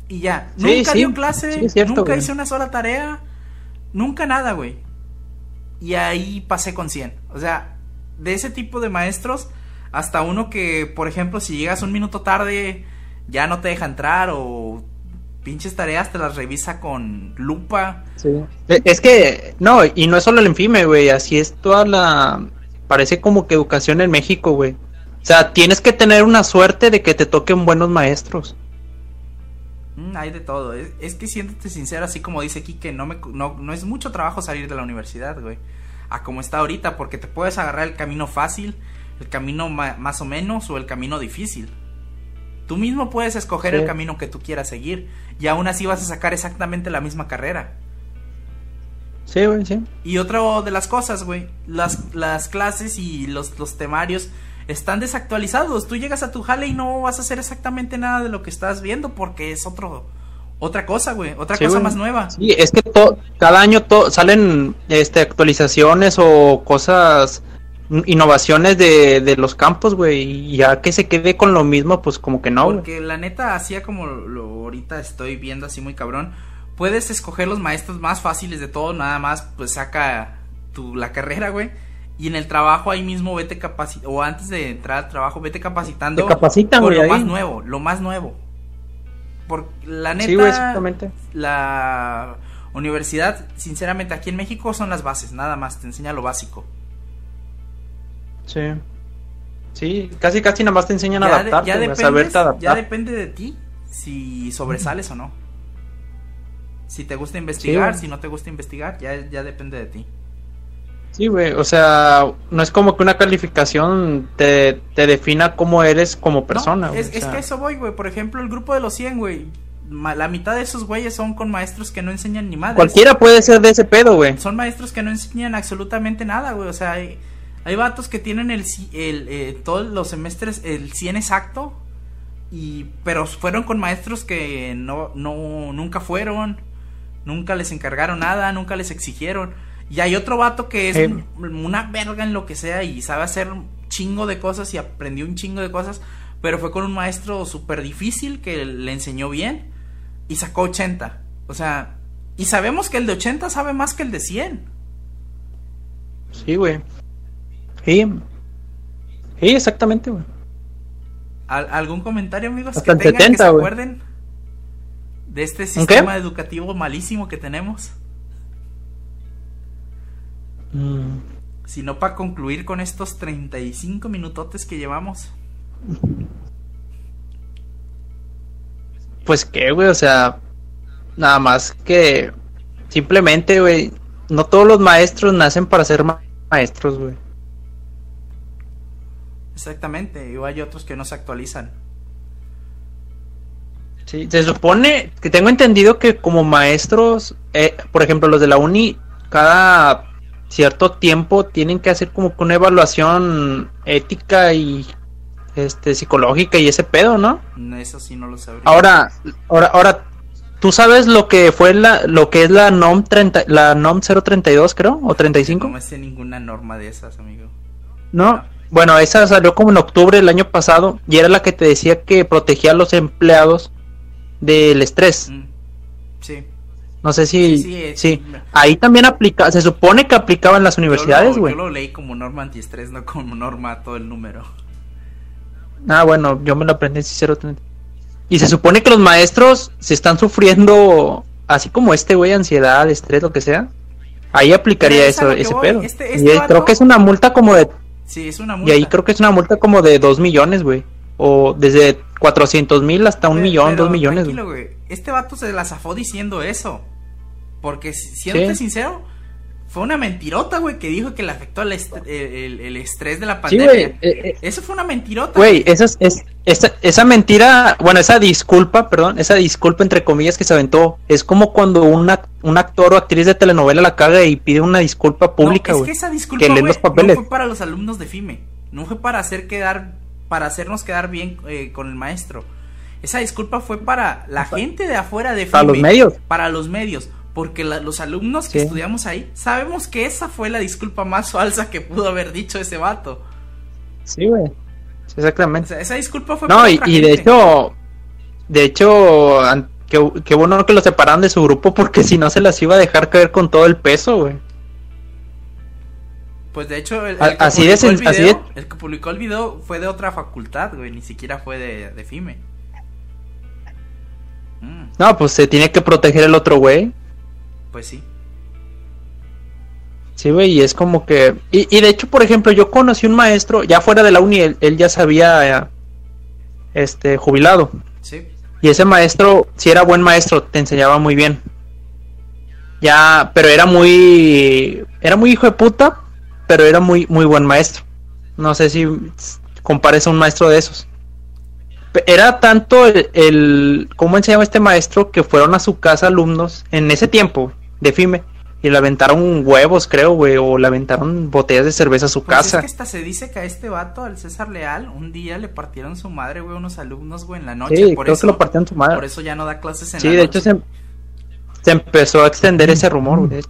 Y ya, Sí, nunca sí. dio clase, Sí, cierto, nunca güey. hice una sola tarea, nunca nada, güey. Y ahí pasé con 100. O sea, de ese tipo de maestros, hasta uno que, por ejemplo, si llegas un minuto tarde, ya no te deja entrar o pinches tareas te las revisa con lupa. Eh, Es que, no, y no es solo el infime, güey, así es toda la... Parece como que educación en México, güey. O sea, tienes que tener una suerte de que te toquen buenos maestros. Mm, hay de todo. Es, es que siéntete sincero, así como dice que no, me, no, no es mucho trabajo salir de la universidad, güey. A como está ahorita, porque te puedes agarrar el camino fácil, el camino más o menos o el camino difícil. Tú mismo puedes escoger Sí. el camino que tú quieras seguir y aún así vas a sacar exactamente la misma carrera. Sí, güey, sí. Y otra de las cosas, güey, las, las clases y los, los temarios están desactualizados. Tú llegas a tu jale y no vas a hacer exactamente nada de lo que estás viendo porque es otro otra cosa, güey, otra Sí, cosa güey. más nueva. Sí, es que to- cada año to- salen este, actualizaciones o cosas, in- innovaciones de, de los campos, güey, y ya que se quede con lo mismo, pues como que no, güey. Porque la neta, hacía como lo ahorita estoy viendo así muy cabrón, puedes escoger los maestros más fáciles de todo, nada más pues saca tu la carrera, güey. Y en el trabajo ahí mismo vete capacitando, o antes de entrar al trabajo, vete capacitando Te capacitan, güey, lo ahí. más nuevo, lo más nuevo. Por la neta, Sí, güey, exactamente. la universidad, sinceramente, aquí en México son las bases, nada más, te enseña lo básico. Sí. Sí, casi casi nada más te enseñan a Ya, de- adaptarte, ya a saberte adaptar. ya depende de ti si sobresales o no. Si te gusta investigar, si no te gusta investigar, ya, ya depende de ti. Sí, güey, o sea, no es como que una calificación te, te defina cómo eres como persona. No, es, o es sea. que eso voy, güey. Por ejemplo, el grupo de los 100, güey. La mitad de esos güeyes son con maestros que no enseñan ni madres. Cualquiera puede ser de ese pedo, güey. Son maestros que no enseñan absolutamente nada, güey. O sea, hay, hay vatos que tienen el, el eh, todos los semestres el 100 exacto. Y, pero fueron con maestros que no, no, nunca fueron. Nunca les encargaron nada, nunca les exigieron. Y hay otro vato que es Eh. un- una verga en lo que sea y sabe hacer un chingo de cosas y aprendió un chingo de cosas. Pero fue con un maestro súper difícil que le enseñó bien y sacó 80. O sea, y sabemos que el de 80 sabe más que el de 100. Sí, güey. Sí. Sí, exactamente, güey. ¿Al- ¿Algún comentario, amigos, Hasta que tengan que 70, se acuerden de este ¿Un sistema educativo malísimo que tenemos? Mm, Si no, para concluir con estos 35 minutotes que llevamos. Pues qué, güey, o sea, nada más que simplemente, güey, no todos los maestros nacen para ser ma- maestros, güey. Exactamente, y hay otros que no se actualizan. Sí, se supone que tengo entendido que como maestros, eh, por ejemplo, los de la uni, cada cierto tiempo tienen que hacer como que una evaluación ética y este psicológica y ese pedo, ¿no? Eso sí no lo sabría. Ahora, ahora, ahora, ¿tú sabes lo que fue la, lo que es la NOM 30, la NOM 032, creo, o 35? No me sé ninguna norma de esas, amigo. No. Bueno, esa salió como en octubre del año pasado y era la que te decía que protegía a los empleados del estrés. Mm, Sí. No sé si, Sí, sí, sí, es- ahí también aplica, se supone que aplicaba en las universidades, güey. Yo lo leí como norma antiestrés, no como norma todo el número. Ah, bueno, yo me lo aprendí en 030. Y se supone que los maestros se están sufriendo, así como este güey, ansiedad, estrés, lo que sea. Ahí aplicaría eso, ese voy, pedo. este- y este ahí vato- creo que es una multa como de Sí, es una Y multa. ahí creo que es una multa como de 2 millones, güey. O desde 400 mil hasta un millón, pero 2 millones. güey. Este vato se la zafó diciendo eso. Porque, si- siéndote Sí. sincero, fue una mentirota, güey, que dijo que le afectó el, est- el- estrés de la Sí, pandemia. güey. eh, eh, Eso fue una mentirota. Güey, esa, es, es- esa, esa mentira, bueno, esa disculpa, perdón, esa disculpa entre comillas que se aventó, es como cuando una, un actor o actriz de telenovela la caga y pide una disculpa No, pública, es güey. que esa disculpa, que güey, los papeles. no fue para los alumnos de FIME. No fue para hacer quedar, para hacernos quedar bien eh, con el maestro. Esa disculpa fue para la gente de afuera de FIME. Para los medios. Para los medios. Porque la- los alumnos que Sí. estudiamos ahí, sabemos que esa fue la disculpa más falsa que pudo haber dicho ese vato. Sí, güey. O exactamente. sea, esa disculpa fue No, para y, otra y de hecho, de hecho, qué bueno que lo separaron de su grupo porque si no se las iba a dejar caer con todo el peso, güey. Pues de hecho, el, que así de publicó el así video, de- el que publicó el video fue de otra facultad, güey, ni siquiera fue de, de FIME. Mm, No, pues se tiene que proteger el otro güey. pues sí. Sí, güey, y es como que... Y, y de hecho, por ejemplo, yo conocí un maestro, ya fuera de la uni, él, él ya se había este, jubilado. Sí. Y ese maestro, si era buen maestro, te enseñaba muy bien. Ya, pero era muy... Era muy hijo de puta, pero era muy, muy buen maestro. No sé si compares a un maestro de esos. Era tanto el, el... ¿Cómo enseñaba este maestro? Que fueron a su casa alumnos en ese tiempo de FIME. Y le aventaron huevos, creo, güey. O le aventaron botellas de cerveza a su Pues casa. es que hasta se dice que a este vato, al César Leal, un día le partieron su madre, güey, unos alumnos, güey, en la noche. Sí, por creo eso, que lo partieron su madre. Por eso ya no da clases en Sí, la de noche. hecho se, se empezó a extender ese rumor, güey, de hecho.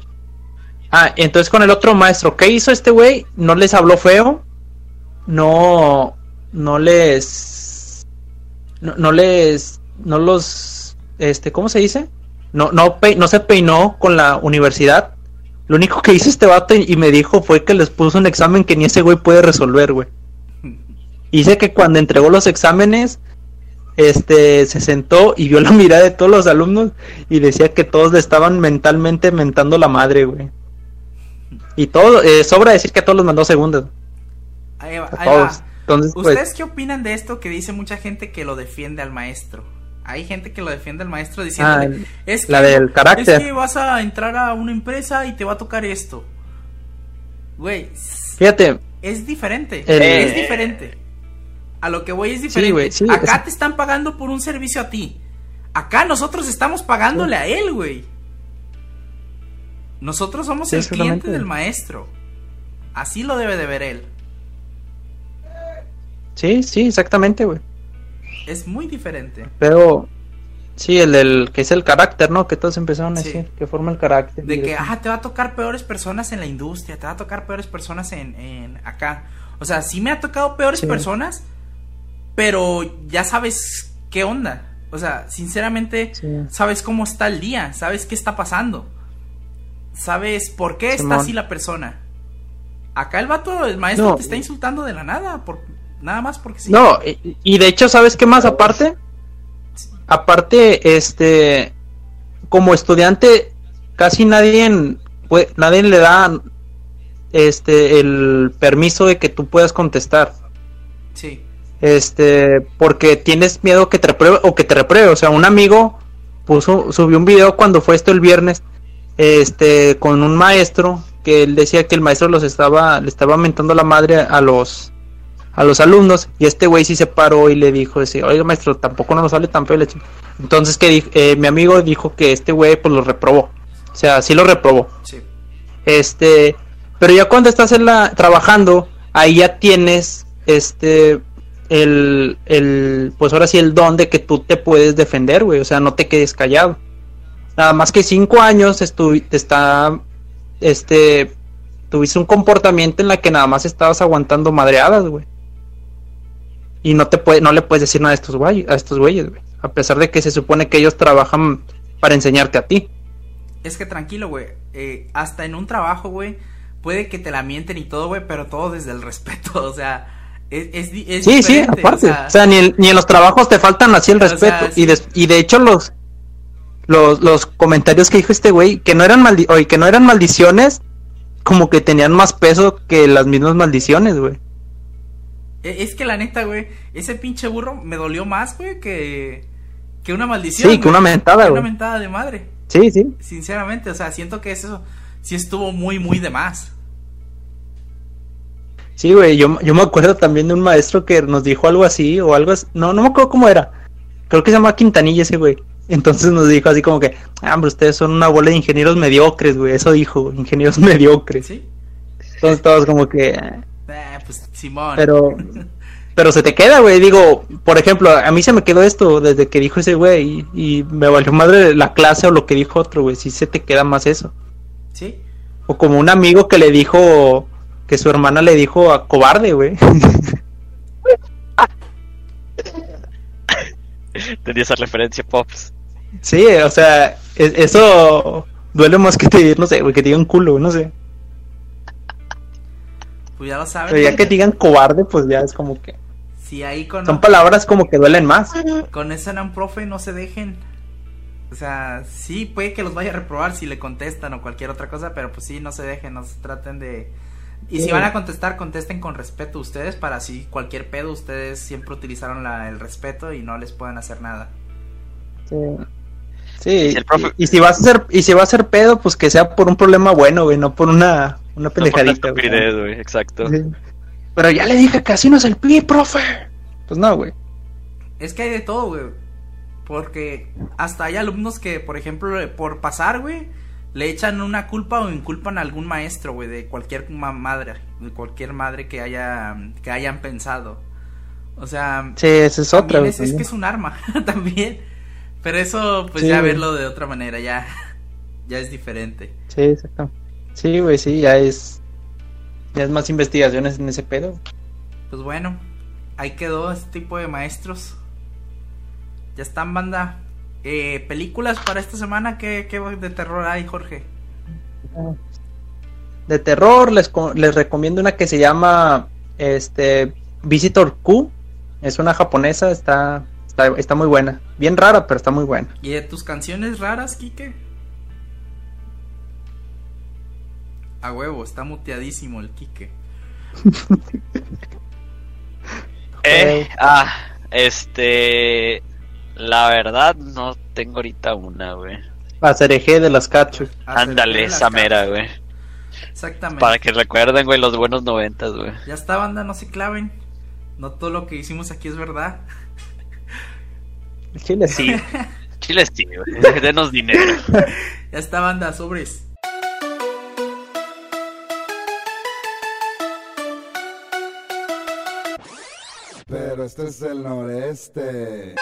Ah, entonces con el otro maestro, ¿qué hizo este güey? No les habló feo, no, no les, no, les, no los, este, ¿cómo se dice? No, no, pe- no se peinó con la universidad. Lo único que hizo este vato y, y me dijo fue que les puso un examen que ni ese güey puede resolver, güey. Dice que cuando entregó los exámenes, este, se sentó y vio la mirada de todos los alumnos y decía que todos le estaban mentalmente mentando la madre, güey. Y todo, eh, sobra decir que a todos los mandó segundas. Ahí va, A ahí va. Entonces, pues, ¿Ustedes qué opinan de esto que dice mucha gente que lo defiende al maestro? Hay gente que lo defiende al maestro diciendo Ah, es que, la del carácter. Es que vas a entrar a una empresa y te va a tocar esto. Güey, Fíjate, es diferente. El- Es diferente. A lo que voy es diferente. sí, Acá es- te están pagando por un servicio a ti. Acá nosotros estamos pagándole a él, güey. Nosotros somos Sí, el cliente del maestro. Así lo debe de ver él. sí, sí, exactamente, güey. Es muy diferente. Pero, sí, el del que es el carácter, ¿no? Que todos empezaron a Sí. decir, que forma el carácter. De que, ah, te va a tocar peores personas en la industria, te va a tocar peores personas en, en acá. O sea, sí me ha tocado peores Sí. personas, pero ya sabes qué onda. O sea, sinceramente, sabes cómo está el día, sabes qué está pasando. Sabes por qué está así la persona. Acá el vato, el maestro, No. te está insultando de la nada, por, nada más porque sí. No, y, y de hecho, ¿sabes qué más aparte? Aparte, este, como estudiante, casi nadie, en- pue- nadie le da, este, el permiso de que tú puedas contestar. Sí, este porque tienes miedo que te repruebe o que te repruebe o sea un amigo puso subió un video cuando fue esto el viernes este con un maestro que él decía que el maestro los estaba le estaba mentando la madre a los a los alumnos y este güey sí se paró y le dijo decía, oiga maestro tampoco no nos sale tan feo la chi-". entonces que eh, mi amigo dijo que este güey pues lo reprobó o sea sí lo reprobó sí. este, pero ya cuando estás en la trabajando, ahí ya tienes este el, el pues ahora sí el don de que tú te puedes defender, güey, o sea, no te quedes callado. Nada más que cinco años está este tuviste un comportamiento en la que nada más estabas aguantando madreadas, güey. Y no te puede, no le puedes decir nada a estos güey, a estos güeyes, güey. A pesar de que se supone que ellos trabajan para enseñarte a ti. Es que tranquilo, güey. eh, hasta en un trabajo, güey, puede que te la mienten y todo, güey, pero todo desde el respeto. O sea, es, es, es Sí, sí, aparte. o sea, O sea, ni, en- ni en los trabajos te faltan así el respeto. sea, sí. y, des- y de hecho los, los los comentarios que dijo este güey, que no eran maldi oye, que no eran maldiciones, como que tenían más peso que las mismas maldiciones, güey. e- es que la neta, güey, ese pinche burro me dolió más, güey, que, que una maldición. Sí, que güey, una mentada, que una güey. mentada de madre. Sí, sí. Sinceramente, o sea, siento que eso sí estuvo muy, muy de más. Sí, güey, yo, yo me acuerdo también de un maestro que nos dijo algo así, o algo así, no, no me acuerdo cómo era, creo que se llama Quintanilla ese güey, entonces nos dijo así como que, ah, hombre, ustedes son una bola de ingenieros mediocres, güey, eso dijo, ingenieros mediocres, ¿Sí? entonces todos como que. Eh, pues Simón. pero, pero se te queda, güey, digo, por ejemplo, a mí se me quedó esto desde que dijo ese güey, y, y me valió madre la clase o lo que dijo otro, güey, sí se te queda más eso, ¿Sí? o como un amigo que le dijo, que su hermana le dijo a cobarde, güey. Tenía esa referencia, Pops. Sí, o sea, es- eso duele más que te, no sé, güey, que te digan culo, no sé. Pues ya lo saben. Pero ya que te digan cobarde, pues ya es como que... Si ahí con, Son palabras como que duelen más. con ese un profe no se dejen. O sea, sí, puede que los vaya a reprobar si le contestan o cualquier otra cosa, pero pues sí, no se dejen, no se traten de... Y si van a contestar, contesten con respeto ustedes para así cualquier pedo, ustedes siempre utilizaron la, el respeto y no les puedan hacer nada. Sí. Sí, Si el profe- y, y si vas a hacer, y si va a ser pedo, pues que sea por un problema bueno, güey, no por una, una No pendejadita, güey. estupidez, güey, exacto. Sí. Pero ya le dije que así no es el pi, profe. Pues no, güey. Es que hay de todo, güey. Porque hasta hay alumnos que, por ejemplo, por pasar, güey, le echan una culpa o inculpan a algún maestro, güey, de cualquier ma- madre, de cualquier madre que haya que hayan pensado. O sea, Sí, esa es otra, es, es que es un arma también. Pero eso, pues Sí, ya güey. verlo de otra manera, ya, ya es diferente. Sí, exacto. Sí, güey, sí, ya es. Ya es más investigaciones en ese pedo. Pues bueno, ahí quedó este tipo de maestros. Ya están, banda. Eh, películas para esta semana, ¿qué, qué de terror hay, Jorge? De terror, les, les recomiendo una que se llama este Visitor Q. Es una japonesa, está, está, está muy buena. Bien rara, pero está muy buena. ¿Y de tus canciones raras, Kike? A huevo, está muteadísimo el Kike. Eh, ah, este. La verdad, no tengo ahorita una, güey. La cereje de las cachos. Ándale, esa mera, güey. Exactamente. Para que recuerden, güey, los buenos noventas, güey. Ya está, banda, no se claven. No todo lo que hicimos aquí es verdad. Chile sí. Chile sí, güey. Denos dinero. Ya está, banda, sobres. Pero este es el noreste.